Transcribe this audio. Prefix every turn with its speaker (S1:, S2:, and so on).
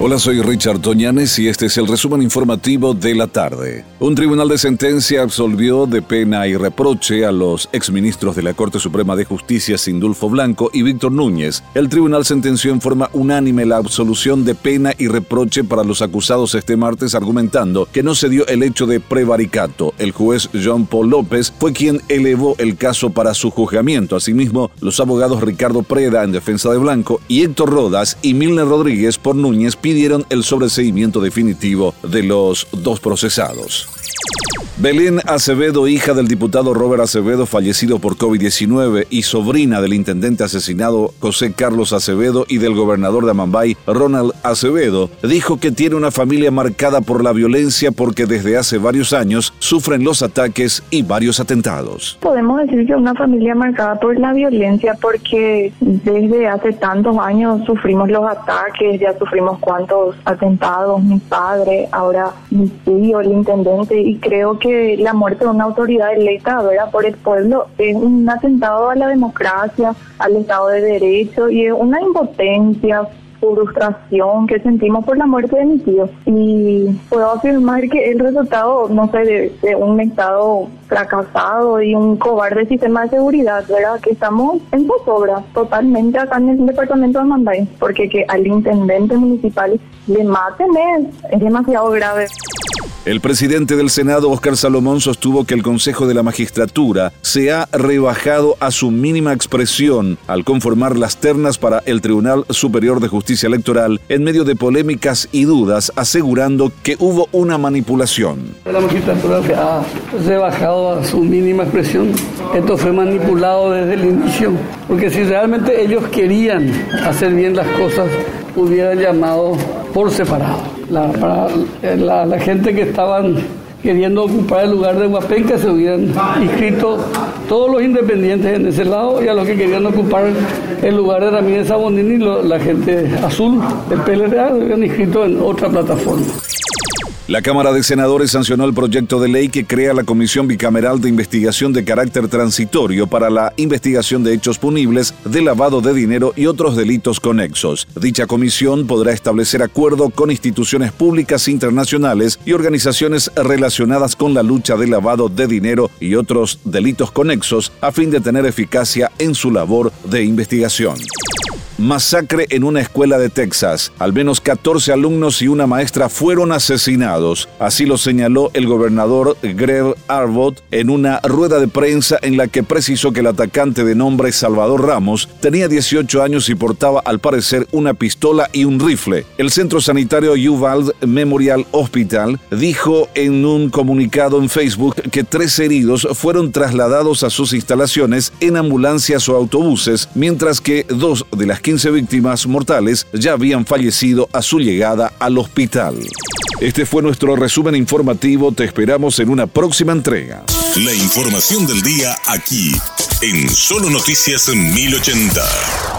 S1: Hola, soy Richard Toñanes y este es el resumen informativo de la tarde. Un tribunal de sentencia absolvió de pena y reproche a los exministros de la Corte Suprema de Justicia Sindulfo Blanco y Víctor Núñez. El tribunal sentenció en forma unánime la absolución de pena y reproche para los acusados este martes, argumentando que no se dio el hecho de prevaricato. El juez John Paul López fue quien elevó el caso para su juzgamiento. Asimismo, los abogados Ricardo Preda en defensa de Blanco y Héctor Rodas y Milner Rodríguez por Núñez pidieron el sobreseimiento definitivo de los dos procesados. Belén Acevedo, hija del diputado Robert Acevedo, fallecido por COVID-19, y sobrina del intendente asesinado José Carlos Acevedo y del gobernador de Amambay, Ronald Acevedo, dijo que tiene una familia marcada por la violencia porque desde hace varios años sufren los ataques y varios atentados.
S2: Podemos decir que una familia marcada por la violencia porque desde hace tantos años sufrimos los ataques, ya sufrimos cuantos atentados, mi padre, ahora mi tío, el intendente, y creo que la muerte de una autoridad electa por el pueblo es un atentado a la democracia, al Estado de Derecho y es una impotencia frustración que sentimos por la muerte de mi tío. Y puedo afirmar que el resultado, no sé, de, un Estado fracasado y un cobarde sistema de seguridad, ¿verdad? Que estamos en zozobra totalmente acá en el departamento de Manday, porque que al intendente municipal le maten es demasiado grave.
S1: El presidente del Senado, Óscar Salomón, sostuvo que el Consejo de la Magistratura se ha rebajado a su mínima expresión al conformar las ternas para el Tribunal Superior de Justicia Electoral en medio de polémicas y dudas, asegurando que hubo una manipulación.
S3: La magistratura se ha rebajado a su mínima expresión. Esto fue manipulado desde el inicio, porque si realmente ellos querían hacer bien las cosas, hubieran llamado por separado la, para la, gente que estaban queriendo ocupar el lugar de Huapenca se hubieran inscrito todos los independientes en ese lado y a los que querían ocupar el lugar de Ramírez Sabonini, la gente azul del PLRA se hubieran inscrito en otra plataforma.
S1: La Cámara de Senadores sancionó el proyecto de ley que crea la Comisión Bicameral de Investigación de Carácter Transitorio para la investigación de hechos punibles de lavado de dinero y otros delitos conexos. Dicha comisión podrá establecer acuerdo con instituciones públicas internacionales y organizaciones relacionadas con la lucha de lavado de dinero y otros delitos conexos a fin de tener eficacia en su labor de investigación. Masacre en una escuela de Texas. Al menos 14 alumnos y una maestra fueron asesinados. Así lo señaló el gobernador Greg Abbott en una rueda de prensa en la que precisó que el atacante de nombre Salvador Ramos tenía 18 años y portaba al parecer una pistola y un rifle. El centro sanitario Uvalde Memorial Hospital dijo en un comunicado en Facebook que tres heridos fueron trasladados a sus instalaciones en ambulancias o autobuses, mientras que dos de las 15 víctimas mortales ya habían fallecido a su llegada al hospital. Este fue nuestro resumen informativo, te esperamos en una próxima entrega.
S4: La información del día aquí, en Solo Noticias 1080.